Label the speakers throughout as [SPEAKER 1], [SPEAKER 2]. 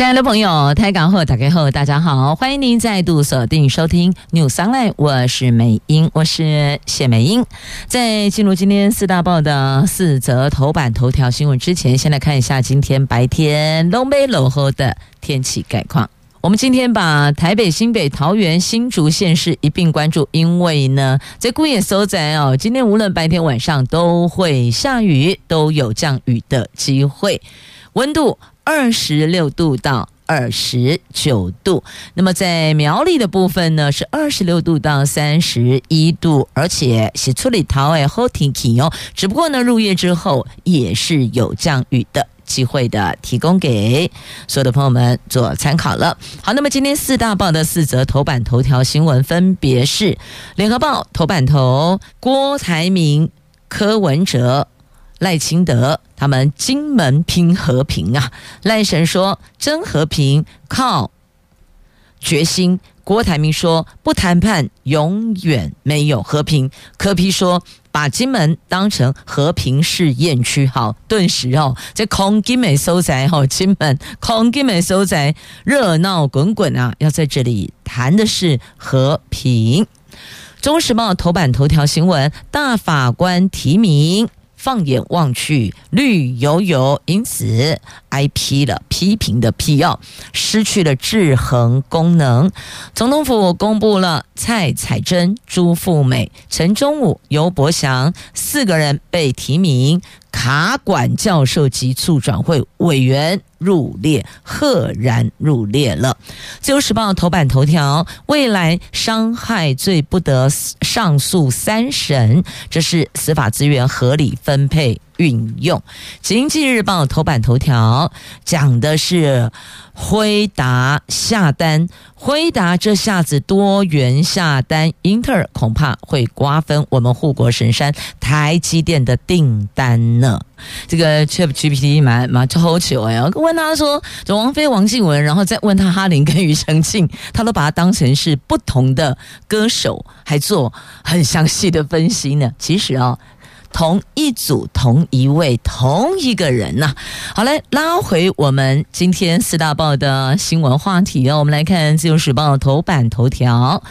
[SPEAKER 1] 亲爱的朋友，台港后打开后，大家好，欢迎您再度锁定收听 News Online，我是美英，我是谢美英。在进入今天四大报的四则头版头条新闻之前，先来看一下今天白天东北落后的天气概况。我们今天把台北、新北、桃园、新竹县市一并关注，因为呢，在孤野所在哦，今天无论白天晚上都会下雨，都有降雨的机会，温度。二十六度到二十九度，那么在苗栗的部分呢，是二十六度到三十一度，而且是出里桃诶好天气哦。只不过呢，入夜之后也是有降雨的机会的，提供给所有的朋友们做参考了。好，那么今天四大报的四则头版头条新闻分别是：联合报头版头郭台铭、柯文哲。赖清德他们金门拼和平啊！赖神说真和平靠决心，郭台铭说不谈判永远没有和平。柯 P 说把金门当成和平试验区，好，顿时哦，这空金门收在哦，金门空金门收在热闹滚滚啊！要在这里谈的是和平。中时报头版头条新闻：大法官提名。放眼望去，绿油油，因此挨批了，批评的批要失去了制衡功能。总统府公布了蔡彩珍、朱富美、陈忠武、尤伯祥四个人被提名。卡管教授及促转会委员入列，赫然入列了。自由时报头版头条：未来伤害罪不得上诉三审，这是司法资源合理分配运用。经济日报头版头条讲的是。辉达下单，辉达这下子多元下单，英特尔恐怕会瓜分我们护国神山台积电的订单呢。这个 ChatGPT 蛮蛮超糗哎！我问他说，这王菲、王静雯，然后再问他哈林跟庾澄庆，他都把它当成是不同的歌手，还做很详细的分析呢。其实啊、哦。同一组、同一位、同一个人呐、好嘞，拉回我们今天四大报的新闻话题哦。我们来看《自由时报》头版头条：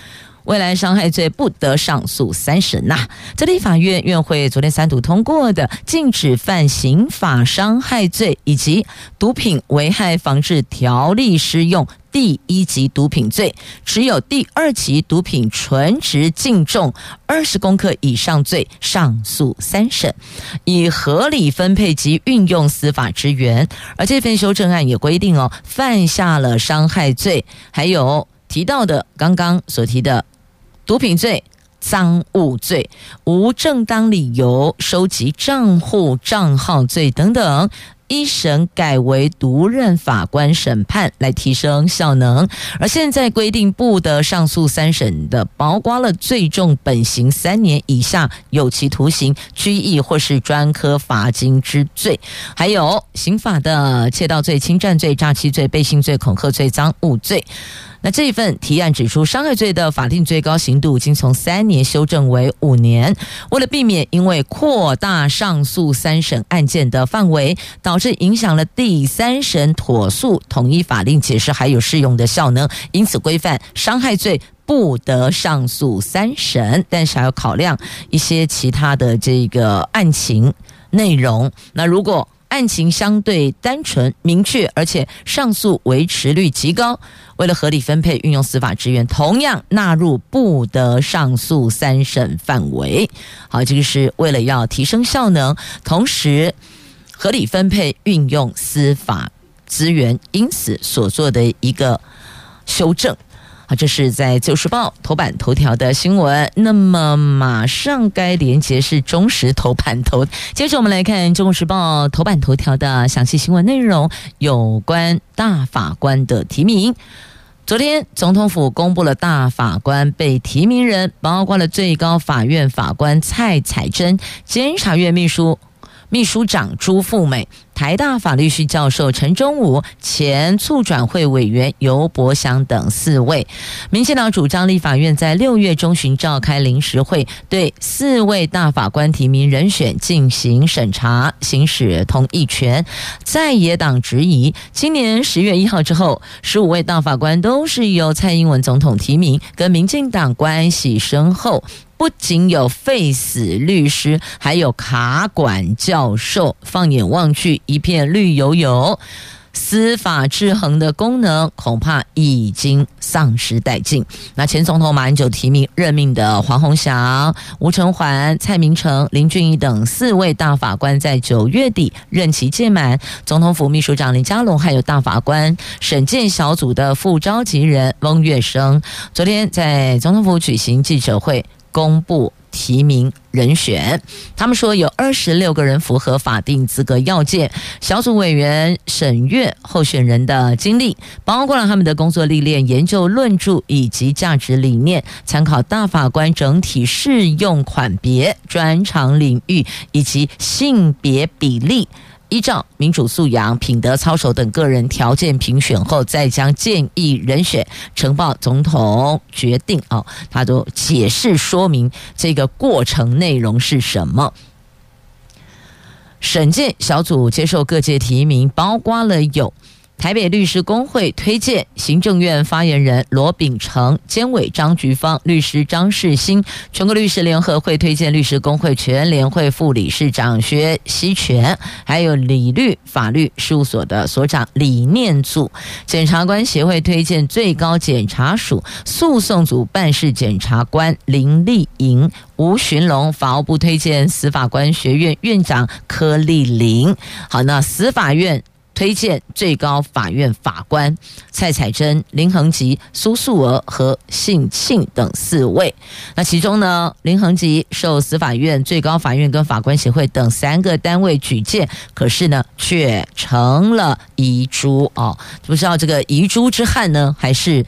[SPEAKER 1] 未来伤害罪不得上诉三审呐。这立法院院会昨天三读通过的禁止犯刑法伤害罪以及毒品危害防治条例适用。第一级毒品罪，持有第二级毒品纯值净重二十公克以上罪，上诉三审，以合理分配及运用司法资源。而这份修正案也规定哦，犯下了伤害罪，还有提到的刚刚所提的毒品罪、赃物罪、无正当理由收集账户账号罪等等。一审改为独任法官审判，来提升效能。而现在规定不得上诉三审的，包括了最重本刑三年以下有期徒刑、拘役或是专科罚金之罪，还有刑法的窃盗罪、侵占罪、诈欺罪、背信罪、恐吓罪、赃物罪。那这一份提案指出，伤害罪的法定最高刑度已经从三年修正为五年。为了避免因为扩大上诉三审案件的范围，导致影响了第三审妥诉统一法令解释还有适用的效能，因此规范伤害罪不得上诉三审，但是还要考量一些其他的这个案情内容。那如果案情相对单纯明确，而且上诉维持率极高。为了合理分配运用司法资源，同样纳入不得上诉三审范围。好，这个是为了要提升效能，同时合理分配运用司法资源，因此所做的一个修正。好，这是在《旧时报》头版头条的新闻。那么马上该连接是中时头版头。接着我们来看《中国时报》头版头条的详细新闻内容，有关大法官的提名。昨天总统府公布了大法官被提名人，包括了最高法院法官蔡彩珍、监察院秘书秘书长朱富美。台大法律系教授陈忠武、前促转会委员游伯祥等四位，民进党主张立法院在六月中旬召开临时会，对四位大法官提名人选进行审查，行使同意权。在野党质疑，今年十月一号之后，十五位大法官都是由蔡英文总统提名，跟民进党关系深厚。不仅有废死律师，还有卡管教授，放眼望去一片绿油油，司法制衡的功能恐怕已经丧失殆尽。那前总统马英九提名任命的黄鸿祥、吴成环、蔡明诚、林俊义等四位大法官，在九月底任期届满，总统府秘书长林佳龙还有大法官审鉴小组的副召集人翁月生，昨天在总统府举行记者会。公布提名人选，他们说有二十六个人符合法定资格要件。小组委员审阅候选人的经历，包括了他们的工作历练、研究论著以及价值理念，参考大法官整体适用款别、专长领域以及性别比例。依照民主素养、品德操守等个人条件评选后，再将建议人选呈报总统决定。哦，他都解释说明这个过程内容是什么。审计小组接受各界提名，包括了有。台北律师工会推荐行政院发言人罗秉成、监委张菊芳、律师张世新；全国律师联合会推荐律师工会全联会副理事长薛希全，还有理律法律事务所的所长李念祖；检察官协会推荐最高检察署诉讼组办事检察官林丽莹、吴寻龙；法务部推荐司法官学院院长柯丽玲。好，那司法院。推荐最高法院法官蔡彩珍、林恒吉、苏素娥和信庆等四位。那其中呢，林恒吉受司法院、最高法院跟法官协会等三个单位举荐，可是呢，却成了遗珠哦。不知道这个遗珠之憾呢，还是？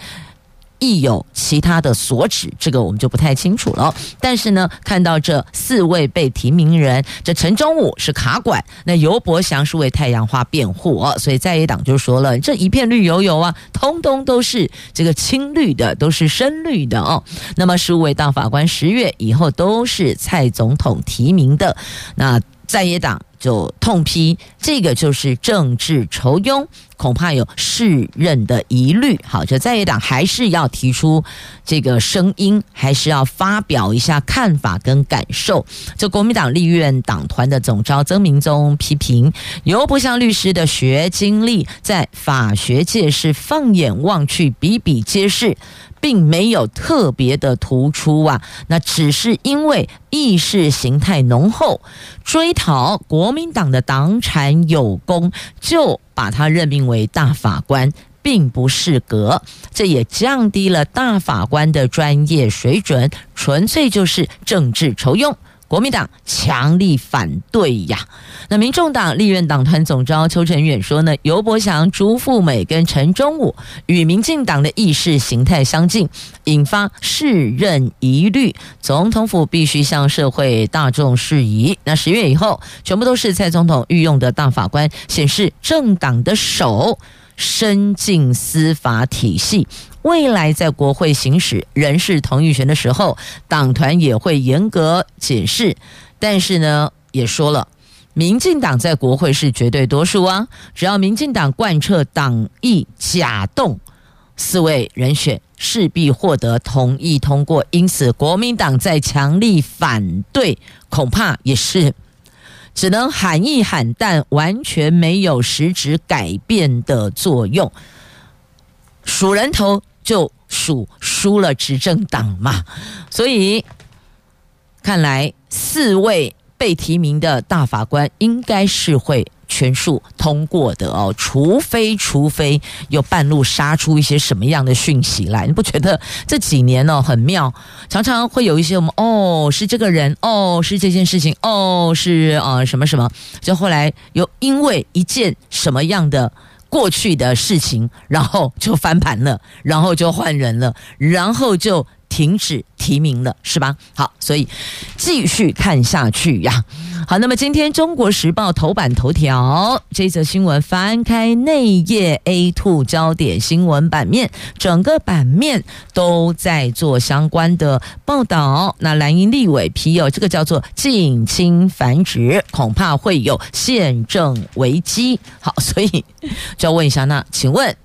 [SPEAKER 1] 亦有其他的所指，这个我们就不太清楚了。但是呢，看到这四位被提名人，这陈忠武是卡管，那尤伯祥是为太阳花辩护哦，所以在野党就说了，这一片绿油油啊，通通都是这个青绿的，都是深绿的哦。那么十五位大法官十月以后都是蔡总统提名的，那在野党。就痛批这个就是政治仇庸，恐怕有世任的疑虑。好，这在野党还是要提出这个声音，还是要发表一下看法跟感受。这国民党立院党团的总召曾明宗批评，游伯祥律师的学经历在法学界是放眼望去比比皆是。并没有特别的突出啊，那只是因为意识形态浓厚，追讨国民党的党产有功，就把他任命为大法官，并不适格，这也降低了大法官的专业水准，纯粹就是政治酬用。国民党强力反对呀！那民众党立院党团总召邱成远说呢，尤伯祥、朱富美跟陈忠武与民进党的意识形态相近，引发世任疑虑。总统府必须向社会大众释疑。那十月以后，全部都是蔡总统御用的大法官，显示政党的手伸进司法体系。未来在国会行使人事同意权的时候，党团也会严格解释。但是呢，也说了，民进党在国会是绝对多数啊，只要民进党贯彻党意假动，四位人选势必获得同意通过。因此，国民党在强力反对，恐怕也是只能喊一喊，但完全没有实质改变的作用。数人头。就属输了执政党嘛，所以看来四位被提名的大法官应该是会全数通过的哦，除非除非有半路杀出一些什么样的讯息来，你不觉得这几年哦很妙？常常会有一些我们哦是这个人哦是这件事情哦是呃什么什么，就后来又因为一件什么样的。过去的事情，然后就翻盘了，然后就换人了，然后就停止提名了，是吧？好，所以继续看下去呀。好，那么今天《中国时报》头版头条这则新闻，翻开内页 A two 焦点新闻版面，整个版面都在做相关的报道。那蓝营立委批哦，这个叫做近亲繁殖，恐怕会有宪政危机。好，所以就要问一下，那请问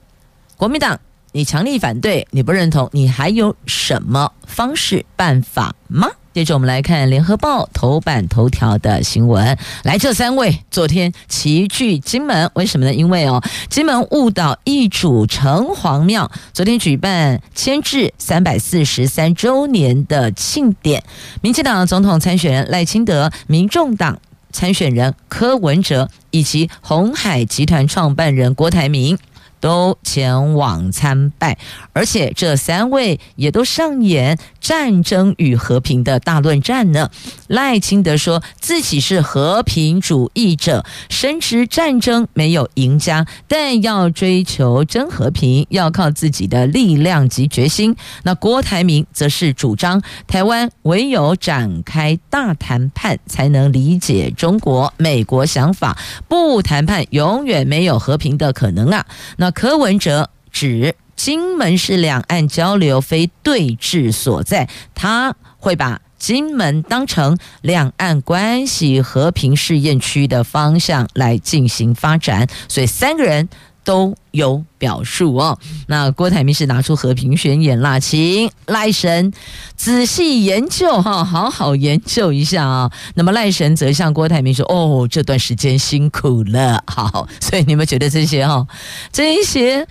[SPEAKER 1] 国民党，你强力反对，你不认同，你还有什么方式办法吗？接着我们来看《联合报》头版头条的新闻。来，这三位昨天齐聚金门，为什么呢？因为哦，金门雾岛义主城隍庙昨天举办迁置三百四十三周年的庆典，民进党总统参选人赖清德、民众党参选人柯文哲以及鸿海集团创办人郭台铭。都前往参拜，而且这三位也都上演战争与和平的大论战呢。赖清德说自己是和平主义者，深知战争没有赢家，但要追求真和平，要靠自己的力量及决心。那郭台铭则是主张台湾唯有展开大谈判，才能理解中国、美国想法，不谈判永远没有和平的可能啊。那柯文哲指金门是两岸交流非对峙所在，他会把金门当成两岸关系和平试验区的方向来进行发展，所以三个人都有表述哦。那郭台铭是拿出和平宣言啦，请赖神仔细研究哈，好好研究一下啊。那么赖神则向郭台铭说：“哦，这段时间辛苦了。”好，所以你们觉得这些哈，这一些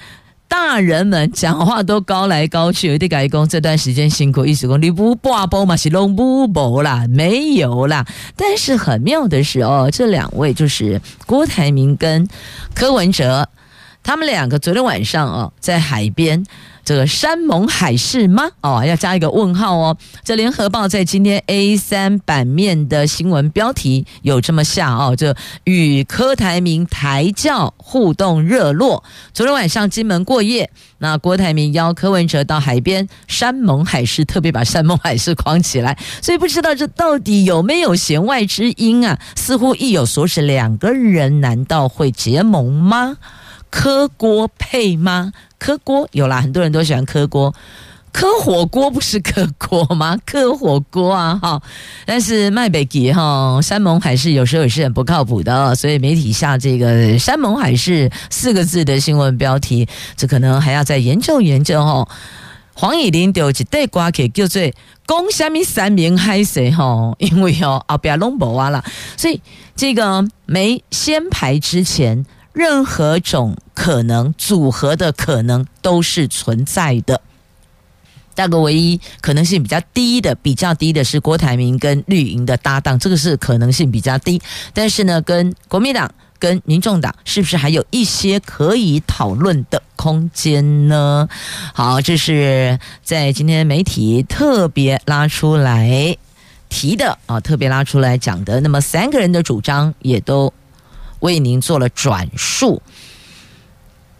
[SPEAKER 1] 大人们讲话都高来高去，有点改工这段时间辛苦，意思说你不挂包嘛，是拢不薄啦，没有啦。但是很妙的是哦，这两位就是郭台铭跟柯文哲。他们两个昨天晚上哦，在海边，这个山盟海誓吗？哦，要加一个问号哦。这联合报在今天 A 三版面的新闻标题有这么下哦，这与柯台铭台教互动热络。昨天晚上金门过夜，那郭台铭邀柯文哲到海边山盟海誓，特别把山盟海誓框起来，所以不知道这到底有没有弦外之音啊？似乎意有所指，两个人难道会结盟吗？磕锅配吗？磕锅有啦，很多人都喜欢磕锅。磕火锅不是磕锅吗？磕火锅啊，哈。但是麦北吉哈山盟海誓有时候也是很不靠谱的，所以媒体下这个山盟海誓四个字的新闻标题，这可能还要再研究研究哈。黄以玲丢一袋瓜给叫做讲虾米山盟海誓哈，因为哦后边拢无啊啦，所以这个没先排之前。任何种可能组合的可能都是存在的，大概唯一可能性比较低的，比较低的是郭台铭跟绿营的搭档，这个是可能性比较低。但是呢，跟国民党、跟民众党是不是还有一些可以讨论的空间呢？好，这是在今天媒体特别拉出来提的啊，特别拉出来讲的。那么三个人的主张也都。为您做了转述，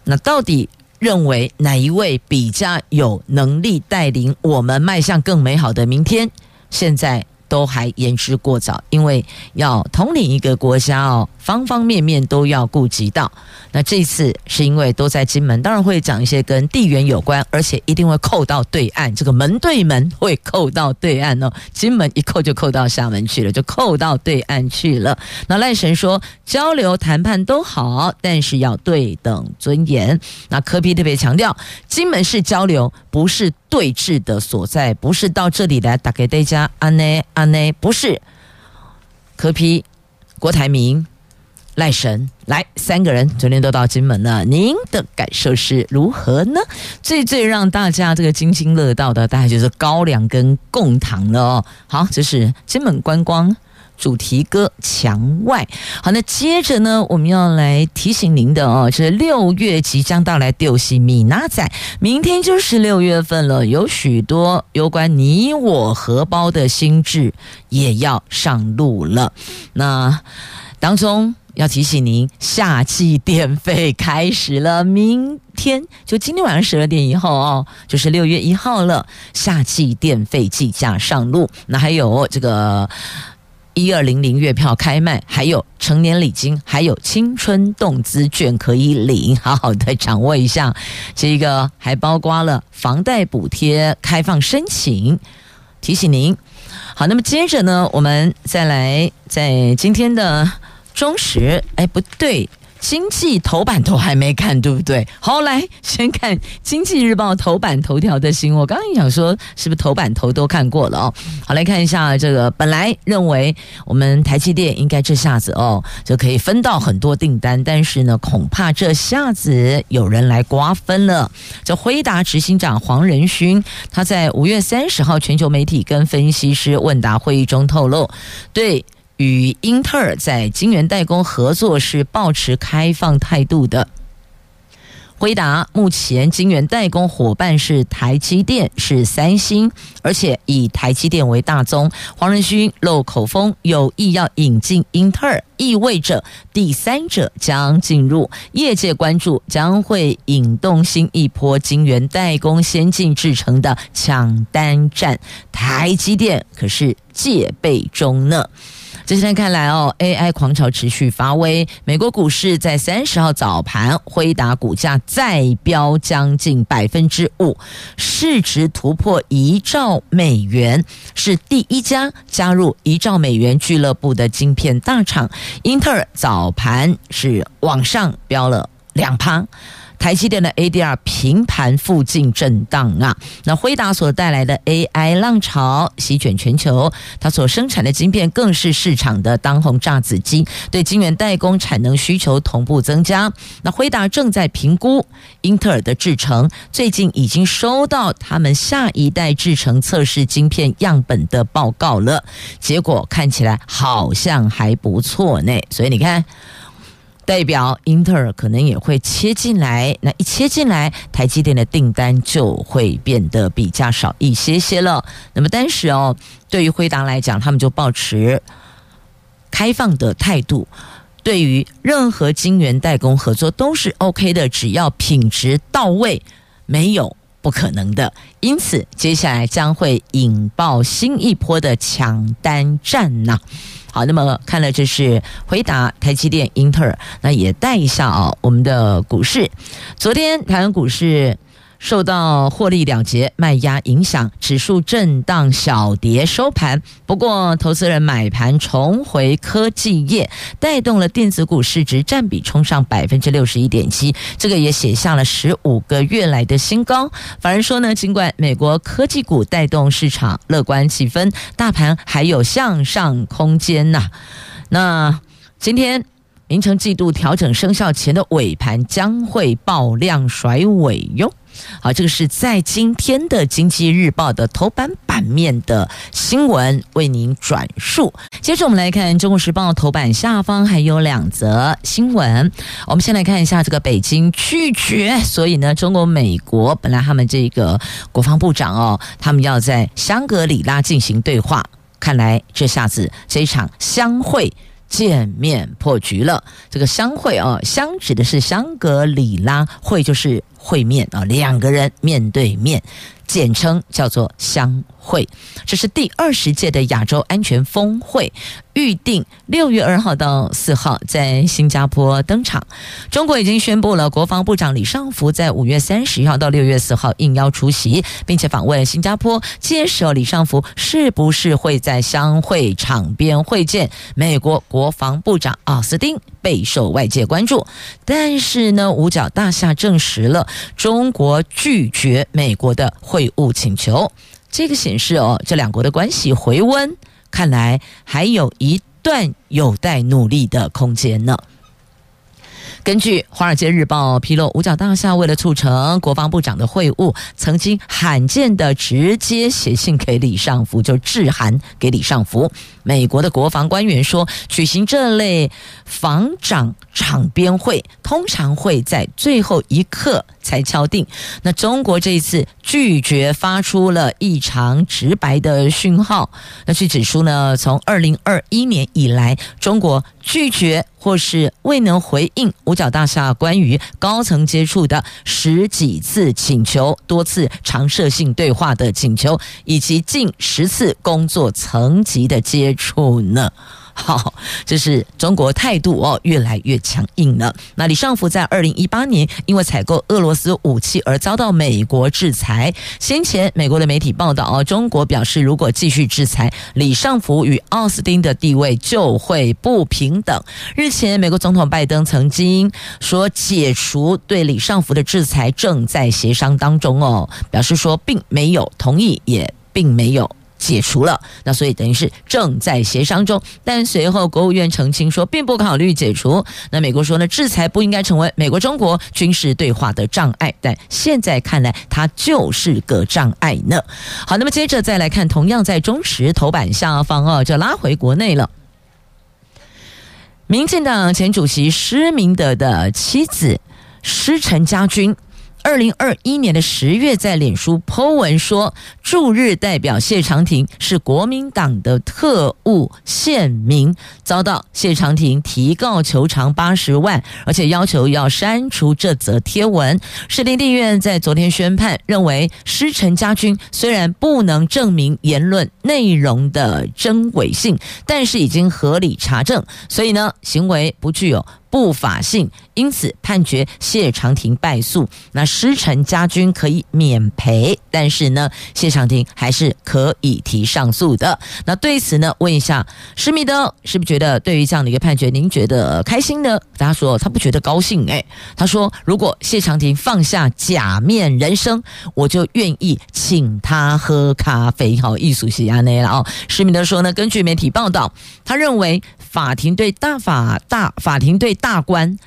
[SPEAKER 1] 那到底认为哪一位比较有能力带领我们迈向更美好的明天？现在。都还言之过早，因为要统领一个国家哦，方方面面都要顾及到。那这次是因为都在金门，当然会讲一些跟地缘有关，而且一定会扣到对岸，这个门对门会扣到对岸哦。金门一扣就扣到厦门去了，就扣到对岸去了。那赖神说交流谈判都好，但是要对等尊严。那柯 P 特别强调，金门是交流，不是。对峙的所在不是到这里来打给大家，安内安内不是。柯 P、郭台铭、赖神来三个人昨天都到金门了，您的感受是如何呢？最最让大家这个津津乐道的，大概就是高粱跟贡糖了哦。好，这是金门观光。主题歌墙外，好，那接着呢，我们要来提醒您的哦，是六月即将到来，丢西米娜仔，明天就是六月份了，有许多有关你我荷包的心智也要上路了。那当中要提醒您，夏季电费开始了，明天就今天晚上十二点以后哦，就是六月一号了，夏季电费计价上路。那还有这个。一二零零月票开卖，还有成年礼金，还有青春动资券可以领，好好的掌握一下。这个还包括了房贷补贴开放申请，提醒您。好，那么接着呢，我们再来在今天的中时，哎，不对。经济头版头还没看，对不对？好，来先看《经济日报》头版头条的新闻。我刚刚想说，是不是头版头都看过了哦？好，来看一下这个。本来认为我们台积电应该这下子哦就可以分到很多订单，但是呢，恐怕这下子有人来瓜分了。这辉达执行长黄仁勋他在五月三十号全球媒体跟分析师问答会议中透露，对。与英特尔在晶圆代工合作是抱持开放态度的。回答目前晶圆代工伙伴是台积电，是三星，而且以台积电为大宗。黄仁勋漏口风，有意要引进英特尔，意味着第三者将进入。业界关注将会引动新一波晶圆代工先进制程的抢单战，台积电可是戒备中呢。今天看来哦，AI 狂潮持续发威。美国股市在三十号早盘，辉达股价再飙将近百分之五，市值突破一兆美元，是第一家加入一兆美元俱乐部的晶片大厂。英特尔早盘是往上飙了两趴。台积电的 ADR 平盘附近震荡啊，那辉达所带来的 AI 浪潮席卷全球，它所生产的晶片更是市场的当红炸子鸡，对晶圆代工产能需求同步增加。那辉达正在评估英特尔的制程，最近已经收到他们下一代制程测试晶片样本的报告了，结果看起来好像还不错呢，所以你看。代表英特尔可能也会切进来，那一切进来，台积电的订单就会变得比较少一些些了。那么，当时哦，对于辉达来讲，他们就抱持开放的态度，对于任何晶圆代工合作都是 OK 的，只要品质到位，没有不可能的。因此，接下来将会引爆新一波的抢单战呐。好，那么看了这是回答、台积电、英特尔，那也带一下啊，我们的股市。昨天台湾股市。受到获利了结卖压影响，指数震荡小跌收盘。不过，投资人买盘重回科技业，带动了电子股市值占比冲上百分之六十一点七，这个也写下了十五个月来的新高。法人说呢，尽管美国科技股带动市场乐观气氛，大盘还有向上空间呐。那今天明晟季度调整生效前的尾盘将会爆量甩尾哟。好，这个是在今天的《经济日报》的头版版面的新闻，为您转述。接着我们来看《中国时报》头版下方还有两则新闻。我们先来看一下这个北京拒绝，所以呢，中国、美国本来他们这个国防部长哦，他们要在香格里拉进行对话，看来这下子这一场相会。见面破局了，这个相会啊，相指的是香格里拉，会就是会面啊，两个人面对面。简称叫做相会，这是第二十届的亚洲安全峰会，预定六月二号到四号在新加坡登场。中国已经宣布了，国防部长李尚福在五月三十号到六月四号应邀出席，并且访问新加坡。届时，李尚福是不是会在相会场边会见美国国防部长奥斯汀，备受外界关注。但是呢，五角大厦证实了中国拒绝美国的会晤请求，这个显示哦，这两国的关系回温，看来还有一段有待努力的空间呢。根据《华尔街日报》披露，五角大厦为了促成国防部长的会晤，曾经罕见的直接写信给李尚福，就致函给李尚福。美国的国防官员说，举行这类防长场边会，通常会在最后一刻才敲定。那中国这一次拒绝，发出了异常直白的讯号。那据指出呢，从二零二一年以来，中国拒绝或是未能回应五角大厦关于高层接触的十几次请求、多次常设性对话的请求，以及近十次工作层级的接触呢？好，这是中国态度哦，越来越强硬了。那李尚福在二零一八年因为采购俄罗斯武器而遭到美国制裁。先前美国的媒体报道哦，中国表示如果继续制裁李尚福与奥斯汀的地位就会不平等。日前，美国总统拜登曾经说解除对李尚福的制裁正在协商当中哦，表示说并没有同意，也并没有。解除了，那所以等于是正在协商中，但随后国务院澄清说，并不考虑解除。那美国说呢，制裁不应该成为美国中国军事对话的障碍，但现在看来，它就是个障碍呢。好，那么接着再来看，同样在中时头版下方哦，就拉回国内了。民进党前主席施明德的妻子施陈家军。二零二一年的十月，在脸书 po 文说，驻日代表谢长廷是国民党的特务县民，遭到谢长廷提告求偿八十万，而且要求要删除这则贴文。士林地院在昨天宣判，认为施陈家军虽然不能证明言论内容的真伪性，但是已经合理查证，所以呢，行为不具有。不法性，因此判决谢长廷败诉。那师承家军可以免赔，但是呢，谢长廷还是可以提上诉的。那对此呢，问一下施密德，是不是觉得对于这样的一个判决，您觉得开心呢？大家说他不觉得高兴，哎，他说如果谢长廷放下假面人生，我就愿意请他喝咖啡。好，艺术系安内了哦。施密德说呢，根据媒体报道，他认为法庭对大法大法庭对。大官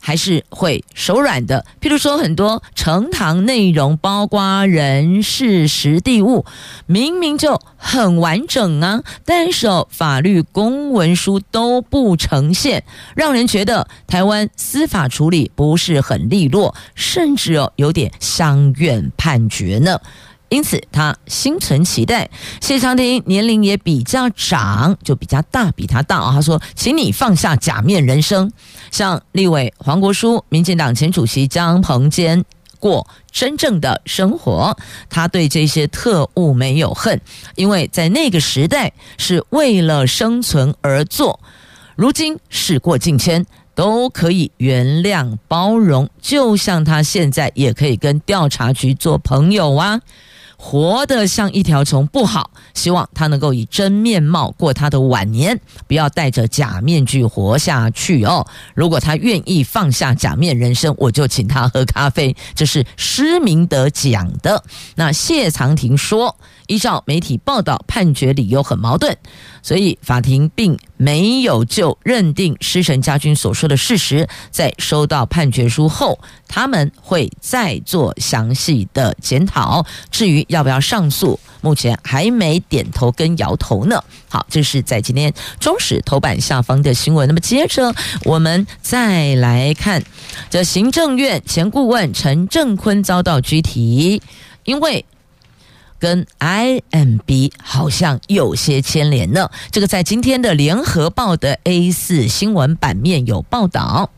[SPEAKER 1] 还是会手软的，譬如说很多呈堂内容，包括人事实地物，明明就很完整啊，但是哦，法律公文书都不呈现，让人觉得台湾司法处理不是很利落，甚至哦有点乡愿判决呢。因此，他心存期待。谢长廷年龄也比较长，就比较大，比他大啊。他说：“请你放下假面人生，像立委黄国书、民进党前主席江鹏坚过真正的生活。他对这些特务没有恨，因为在那个时代是为了生存而做。如今事过境迁，都可以原谅包容，就像他现在也可以跟调查局做朋友啊。”活得像一条虫不好，希望他能够以真面貌过他的晚年，不要戴着假面具活下去哦。如果他愿意放下假面人生，我就请他喝咖啡。这是施明德讲的。那谢长廷说，依照媒体报道，判决理由很矛盾，所以法庭并没有就认定施神家军所说的事实。在收到判决书后，他们会再做详细的检讨。至于要不要上诉，目前还没点头跟摇头呢。好，这是在今天中时头版下方的新闻。那么接着我们再来看，这行政院前顾问陈正坤遭到拘提，因为。跟 IMB 好像有些牵连呢。这个在今天的联合报的 A 四新闻版面有报道。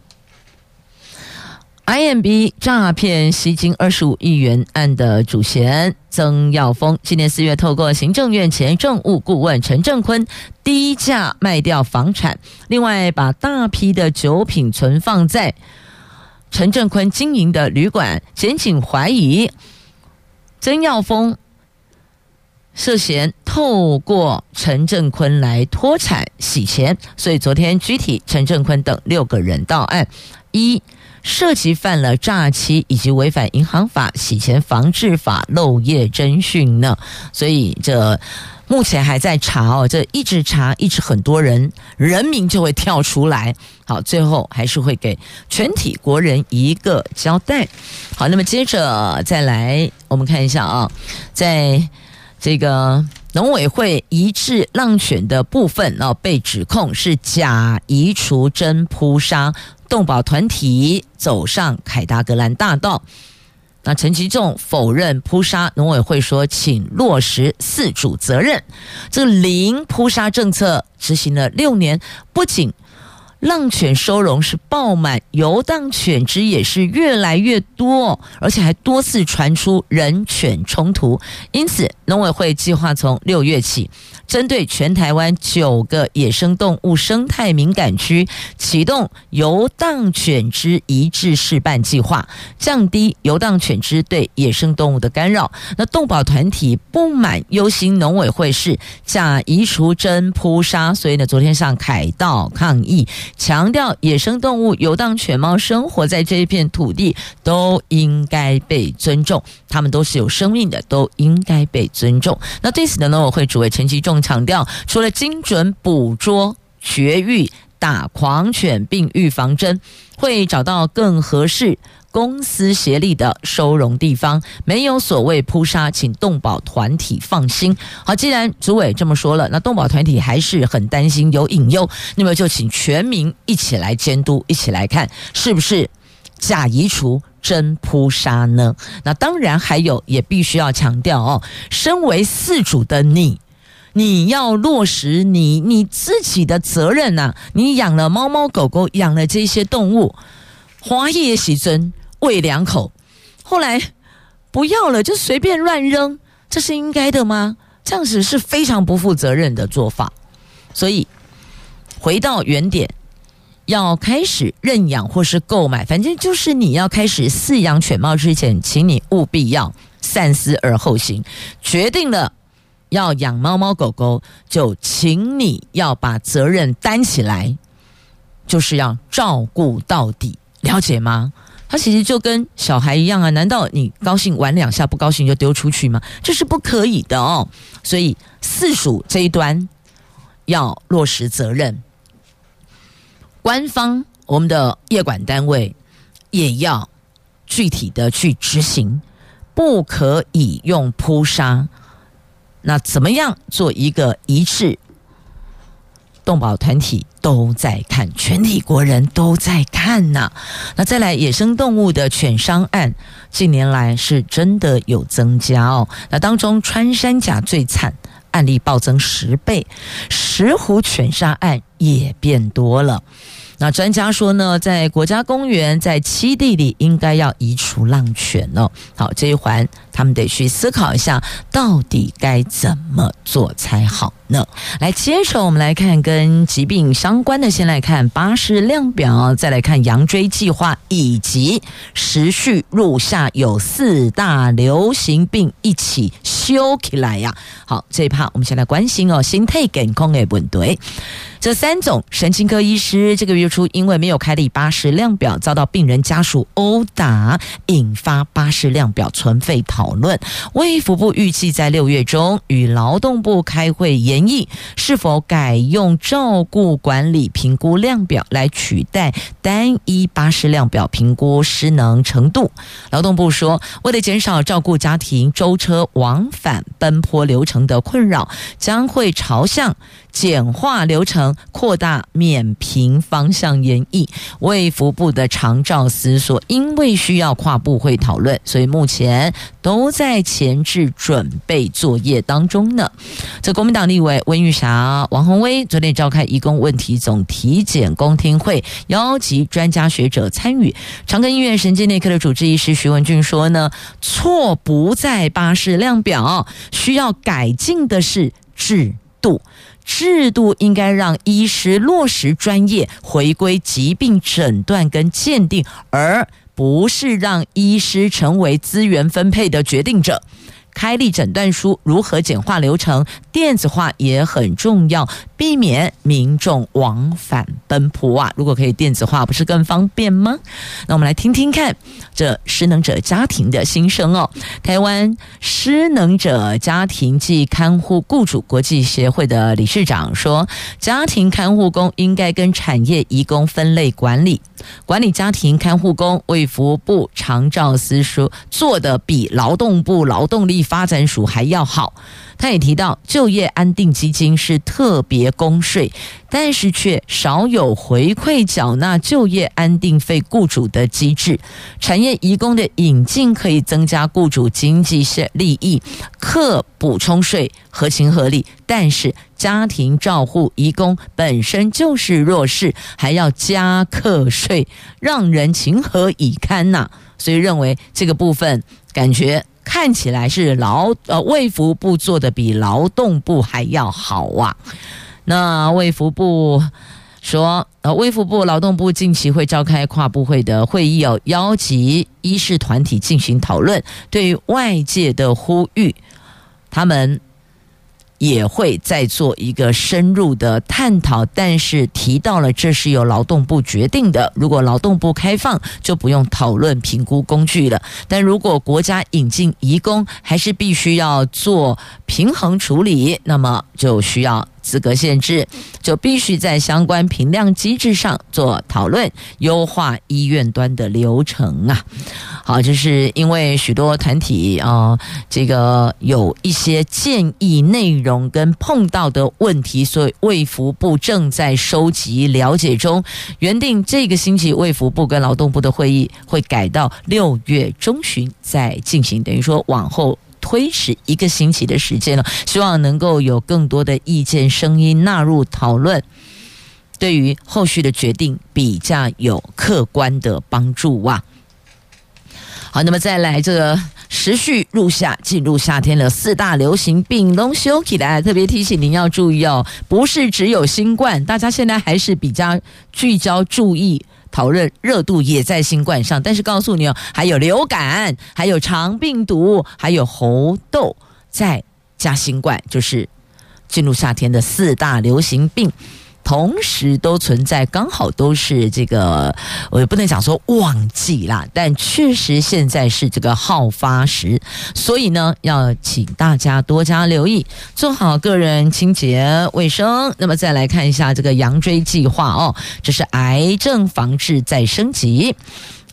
[SPEAKER 1] IMB 诈骗吸金二十五亿元案的主嫌曾耀峰，今年四月透过行政院前政务顾问陈正坤低价卖掉房产，另外把大批的酒品存放在陈正坤经营的旅馆。检警怀疑曾耀峰。涉嫌透过陈正坤来脱产洗钱，所以昨天具体陈正坤等六个人到案，一涉及犯了诈欺以及违反银行法、洗钱防治法、漏夜侦讯呢。所以这目前还在查哦，这一直查，一直很多人人名就会跳出来。好，最后还是会给全体国人一个交代。好，那么接着再来，我们看一下啊，在。这个农委会一致浪犬的部分哦，被指控是假移除真扑杀，动保团体走上凯达格兰大道，那陈其仲否认扑杀，农委会说，请落实四主责任。这个零扑杀政策执行了六年，不仅浪犬收容是爆满，游荡犬只也是越来越多，而且还多次传出人犬冲突。因此，农委会计划从六月起，针对全台湾九个野生动物生态敏感区，启动游荡犬只移置试办计划，降低游荡犬只对野生动物的干扰。那动保团体不满忧心农委会是假移除真扑杀，所以呢，昨天上凯道抗议，强调野生动物游荡犬猫生活在这一片土地都应该被尊重，它们都是有生命的，都应该被尊重。那对此呢，我会主委陈其仲。强调，除了精准捕捉、绝育、打狂犬病预防针，会找到更合适、公私协力的收容地方，没有所谓扑杀，请动保团体放心。好，既然主委这么说了，那动保团体还是很担心有隐忧，那么就请全民一起来监督，一起来看是不是假移除真扑杀呢？那当然还有，也必须要强调哦，身为饲主的你。你要落实你你自己的责任呐、你养了猫猫狗狗，养了这些动物，花叶喜尊喂两口，后来不要了就随便乱扔，这是应该的吗？这样子是非常不负责任的做法。所以回到原点，要开始认养或是购买，反正就是你要开始饲养犬猫之前，请你务必要三思而后行，决定了。要养猫猫狗狗，就请你要把责任担起来，就是要照顾到底，了解吗？它其实就跟小孩一样啊，难道你高兴玩两下，不高兴就丢出去吗？这是不可以的哦。所以四属这一端要落实责任，官方我们的业管单位也要具体的去执行，不可以用扑杀。那怎么样做一个一致？动保团体都在看，全体国人都在看呐、那再来，野生动物的犬伤案，近年来是真的有增加哦。那当中穿山甲最惨，案例暴增十倍，石虎犬杀案也变多了。那专家说呢，在国家公园、在栖地里，应该要移除浪犬哦。好，这一环他们得去思考一下，到底该怎么做才好呢？来，接着我们来看跟疾病相关的，先来看巴士量表，再来看羊锥计划，以及时序入夏有四大流行病一起修起来呀。好，这一趴我们先来关心哦，心态健康的问题。这三种神经科医师这个月初因为没有开立巴士量表，遭到病人家属殴打，引发巴士量表存废讨论。卫福部预计在六月中与劳动部开会研议，是否改用照顾管理评估量表来取代单一巴士量表评估失能程度。劳动部说，为了减少照顾家庭舟车往返奔波流程的困扰，将会朝向简化流程、扩大免评方向研议，卫福部的长照司所，因为需要跨部会讨论，所以目前都在前置准备作业当中呢。这国民党立委温玉霞、王鸿薇昨天召开移工问题总体检公听会，邀集专家学者参与。长庚医院神经内科的主治医师徐文俊说呢，错不在巴士量表，需要改进的是制度。制度应该让医师落实专业，回归疾病诊断跟鉴定，而不是让医师成为资源分配的决定者。开立诊断书如何简化流程，电子化也很重要，避免民众往返奔波啊！如果可以电子化，不是更方便吗？那我们来听听看这失能者家庭的心声哦。台湾失能者家庭暨看护雇主国际协会的理事长说，家庭看护工应该跟产业移工分类管理，管理家庭看护工，卫福部长照司说做的比劳动部劳动力发展署还要好，他也提到，就就业安定基金是特别公税，但是却少有回馈缴纳就业安定费雇主的机制。产业移工的引进可以增加雇主经济利益，课补充税合情合理。但是家庭照护移工本身就是弱势，还要加课税，让人情何以堪呐、所以认为这个部分感觉。看起来是劳呃卫福部做的比劳动部还要好啊。那卫福部说，呃卫福部劳动部近期会召开跨部会的会议，有邀集医事团体进行讨论，对于外界的呼吁，他们。也会再做一个深入的探讨，但是提到了这是由劳动部决定的。如果劳动部开放，就不用讨论评估工具了。但如果国家引进移工，还是必须要做平衡处理，那么就需要。资格限制就必须在相关评量机制上做讨论，优化医院端的流程啊。好，就是因为许多团体啊、这个有一些建议内容跟碰到的问题，所以卫福部正在收集了解中。原定这个星期卫福部跟劳动部的会议会改到六月中旬再进行，等于说往后。推迟一个星期的时间了，希望能够有更多的意见声音纳入讨论，对于后续的决定比较有客观的帮助啊。好，那么再来这个持续入夏，进入夏天了，四大流行病都休起来，特别提醒您要注意哦，不是只有新冠，大家现在还是比较聚焦注意。讨论热度也在新冠上，但是告诉你哦，还有流感，还有肠病毒，还有猴痘，再加新冠，就是进入夏天的四大流行病。同时都存在，刚好都是这个，我也不能讲说旺季啦，但确实现在是这个好发时，所以呢，要请大家多加留意，做好个人清洁卫生。那么再来看一下这个羊锥计划哦，这是癌症防治再升级。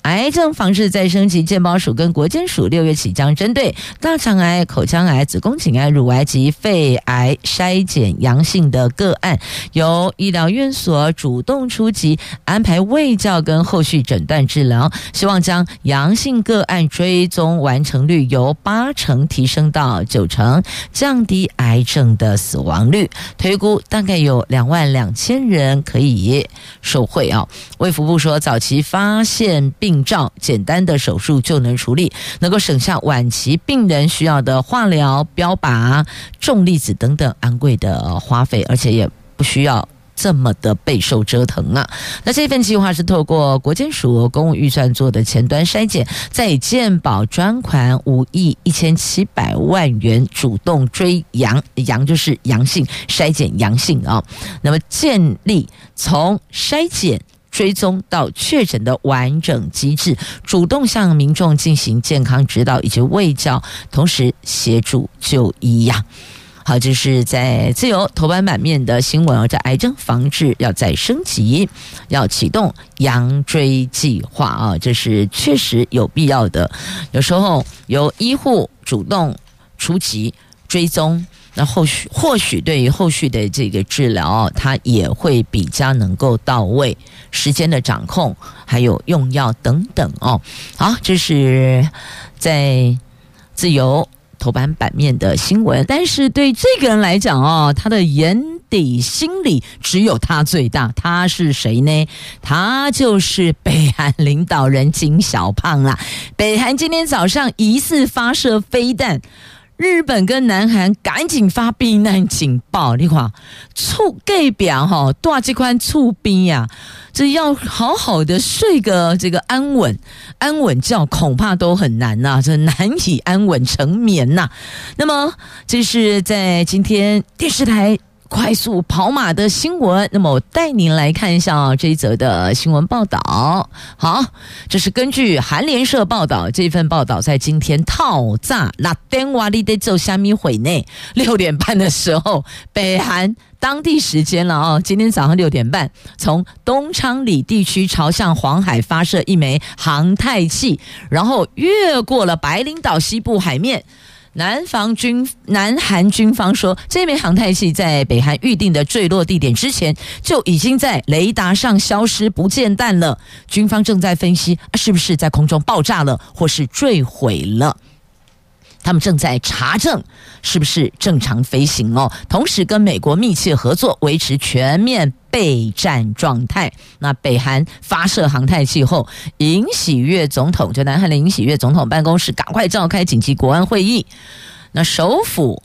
[SPEAKER 1] 癌症防治再升级，健保署跟国健署六月起将针对大肠癌、口腔癌、子宫颈癌、乳癌及肺癌筛检阳性的个案，由医疗院所主动出击，安排卫教跟后续诊断治疗，希望将阳性个案追踪完成率由八成提升到九成，降低癌症的死亡率。推估大概有两万两千人可以受惠啊。卫福部说，早期发现病。病灶简单的手术就能处理，能够省下晚期病人需要的化疗、标靶、重粒子等等昂贵的花费，而且也不需要这么的备受折腾啊。那这份计划是透过国健署公务预算做的前端筛检，在健保专款五亿一千七百万元主动追阳，阳就是阳性筛检阳性啊。那么建立从筛检。追踪到确诊的完整机制，主动向民众进行健康指导以及卫教，同时协助就医呀。好，这是在自由头版版面的新闻哦，在癌症防治要再升级，要启动羊追计划啊，这是确实有必要的。有时候由医护主动出击追踪。那后续或许对于后续的这个治疗，它也会比较能够到位，时间的掌控，还有用药等等哦。好，这是在自由头版版面的新闻。但是对这个人来讲哦，他的眼底心里只有他最大。他是谁呢？他就是北韩领导人金小胖啦。北韩今天早上疑似发射飞弹。日本跟南韩赶紧发避难警报，你看，厝隔壁哈，大这块厝边呀，这要好好的睡个这个安稳安稳觉，恐怕都很难呐、啊，这难以安稳成眠呐、啊。那么，这是在今天电视台。快速跑马的新闻，那么我带您来看一下啊，这一则的新闻报道。好，这是根据韩联社报道，这份报道在今天套炸那电瓦里的走虾米会内 六点半的时候，北韩当地时间了啊，今天早上六点半，从东昌里地区朝向黄海发射一枚航太器，然后越过了白领岛西部海面。南方军南韩军方说，这枚航太器在北韩预定的坠落地点之前就已经在雷达上消失不见弹了。军方正在分析，是不是在空中爆炸了，或是坠毁了。他们正在查证是不是正常飞行哦，同时跟美国密切合作，维持全面备战状态。那北韩发射航太器后，尹喜悦总统就南韩的尹喜悦总统办公室赶快召开紧急国安会议。那首府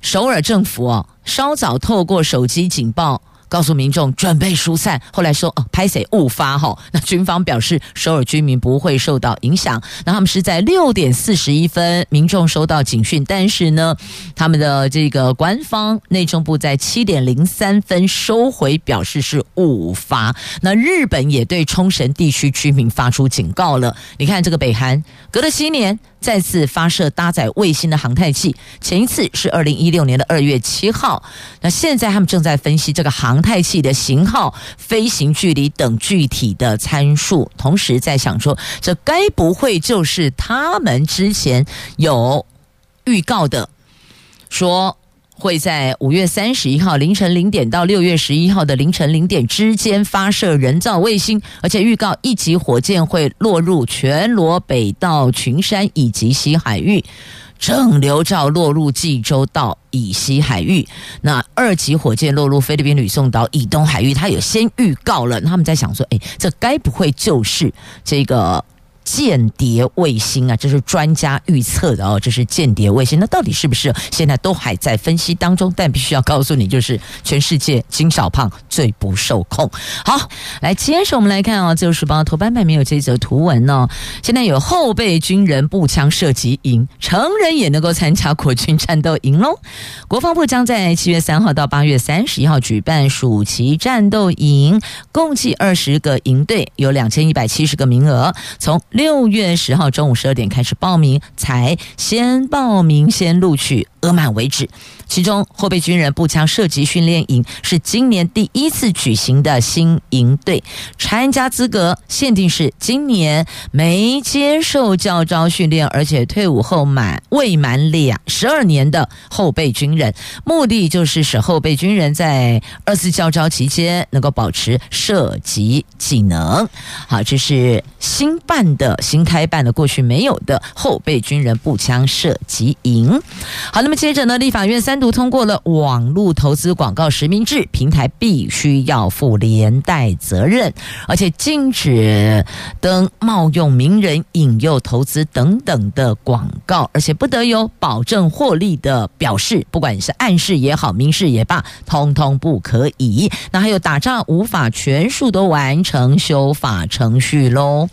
[SPEAKER 1] 首尔政府哦，稍早透过手机警报。告诉民众准备疏散，后来说哦，拍谢误发哈。那军方表示，首尔居民不会受到影响。那他们是在六点四十一分，民众收到警讯，但是呢，他们的这个官方内政部在七点零三分收回，表示是误发。那日本也对冲绳地区居民发出警告了。你看这个北韩隔了七年。再次发射搭载卫星的航太器，前一次是二零一六年的二月七号。那现在他们正在分析这个航太器的型号、飞行距离等具体的参数，同时在想说，这该不会就是他们之前有预告的，说。会在五月三十一号凌晨零点到六月十一号的凌晨零点之间发射人造卫星，而且预告一级火箭会落入全罗北道群山以及西海域，整流罩落入济州岛以西海域。那二级火箭落入菲律宾吕宋岛以东海域，他有先预告了。他们在想说，哎，这该不会就是这个？间谍卫星啊，这是专家预测的哦，这是间谍卫星。那到底是不是？现在都还在分析当中。但必须要告诉你，就是全世界金小胖最不受控。好，来接着我们来看啊，《自由时报》头版版面有这则图文哦。现在有后备军人步枪射击营，成人也能够参加国军战斗营喽。国防部将在七月三号到八月三十一号举办暑期战斗营，共计二十个营队，有两千一百七十个名额，从六月十号中午十二点开始报名，才先报名先录取，额满为止。其中，后备军人步枪射击训练营是今年第一次举行的新营队，参加资格限定是今年没接受教招训练，而且退伍后满未满两十二年的后备军人。目的就是使后备军人在二次教招期间能够保持射击技能。好，这是新办的、新开办的，过去没有的后备军人步枪射击营。好，那么接着呢，立法院三。都通过了网络投资广告实名制，平台必须要负连带责任，而且禁止登冒用名人引诱投资等等的广告，而且不得有保证获利的表示，不管是暗示也好，明示也罢，通通不可以。那还有打仗无法全数都完成修法程序喽。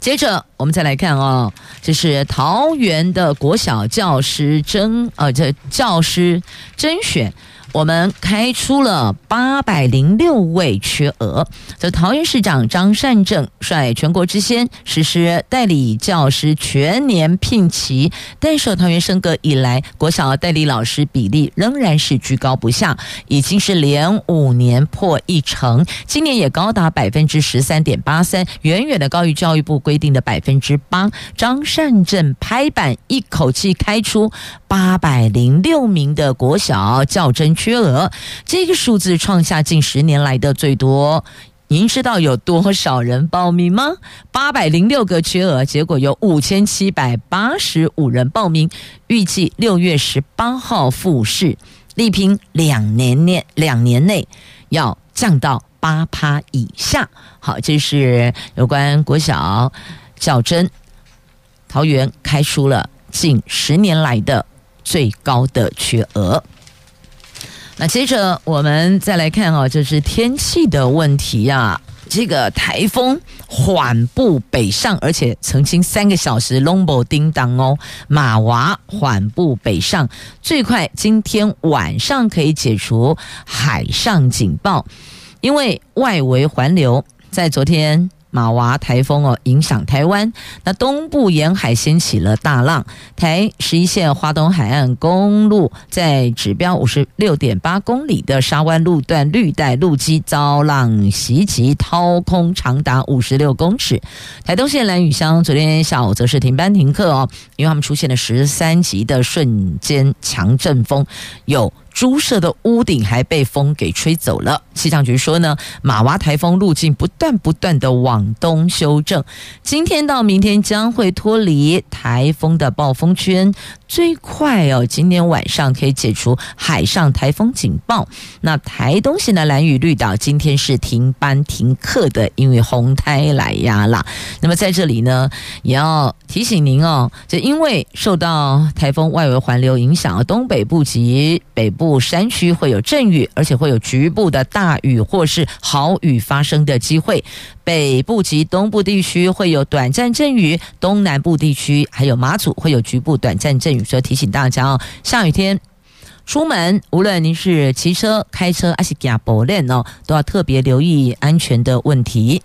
[SPEAKER 1] 接着我们再来看啊，这是桃园的国小教师甄，呃，这教师甄选。我们开出了八百零六位缺额。这桃园市长张善政率全国之先实施代理教师全年聘齐，但是桃园升格以来，国小代理老师比例仍然是居高不下，已经是连五年破一成，今年也高达百分之十三点八三，远远的高于教育部规定的百分之八。张善政拍板一口气开出八百零六名的国小教甄。缺额，这个数字创下近十年来的最多。您知道有多少人报名吗？八百零六个缺额，结果有五千七百八十五人报名。预计六月十八号复试，力拼两年内两年内要降到八趴以下。好，这是有关国小较真，桃园开出了近十年来的最高的缺额。那接着我们再来看啊，就是天气的问题呀。这个台风缓步北上，而且曾经三个小时拢无叮当哦。马娃缓步北上，最快今天晚上可以解除海上警报，因为外围环流在昨天马娃台风哦影响台湾，那东部沿海掀起了大浪，台十一线花东海岸公路在指标五十六点八公里的沙湾路段绿带路基遭浪袭击，掏空长达五十六公尺。台东县兰屿乡昨天下午则是停班停课哦，因为他们出现了十三级的瞬间强阵风，有。猪舍的屋顶还被风给吹走了。气象局说呢，马娃台风路径不断不断的往东修正，今天到明天将会脱离台风的暴风圈，最快哦，今天晚上可以解除海上台风警报。那台东县的兰屿绿岛今天是停班停课的，因为红胎来压啦。那么在这里呢，也要提醒您哦，就因为受到台风外围环流影响，东北部及北部。山区会有阵雨，而且会有局部的大雨或是豪雨发生的机会。北部及东部地区会有短暂阵雨，东南部地区还有马祖会有局部短暂阵雨。所以提醒大家哦，下雨天出门，无论您是骑车、开车还是行步练哦，都要特别留意安全的问题。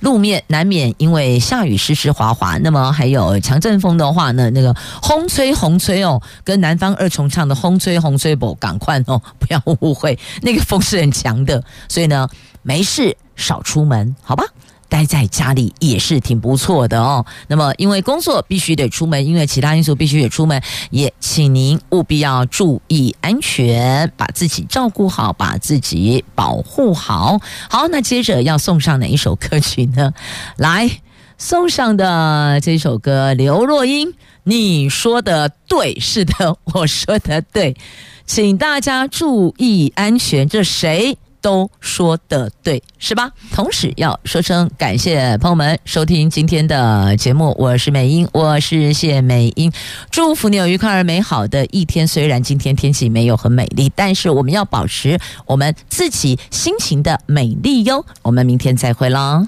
[SPEAKER 1] 路面难免因为下雨湿湿滑滑，那么还有强阵风的话呢，那个轰吹轰吹哦，跟南方二重唱的轰吹轰吹不赶快哦，不要误会，那个风是很强的，所以呢，没事少出门，好吧？待在家里也是挺不错的哦。那么，因为工作必须得出门，因为其他因素必须得出门，也请您务必要注意安全，把自己照顾好，把自己保护好。好，那接着要送上哪一首歌曲呢？来，送上的这首歌，刘若英，你说的对，是的，我说的对，请大家注意安全。这谁？都说的对，是吧？同时要说声感谢朋友们收听今天的节目，我是美英，我是谢美英，祝福你有愉快而美好的一天。虽然今天天气没有很美丽，但是我们要保持我们自己心情的美丽哟。我们明天再会喽。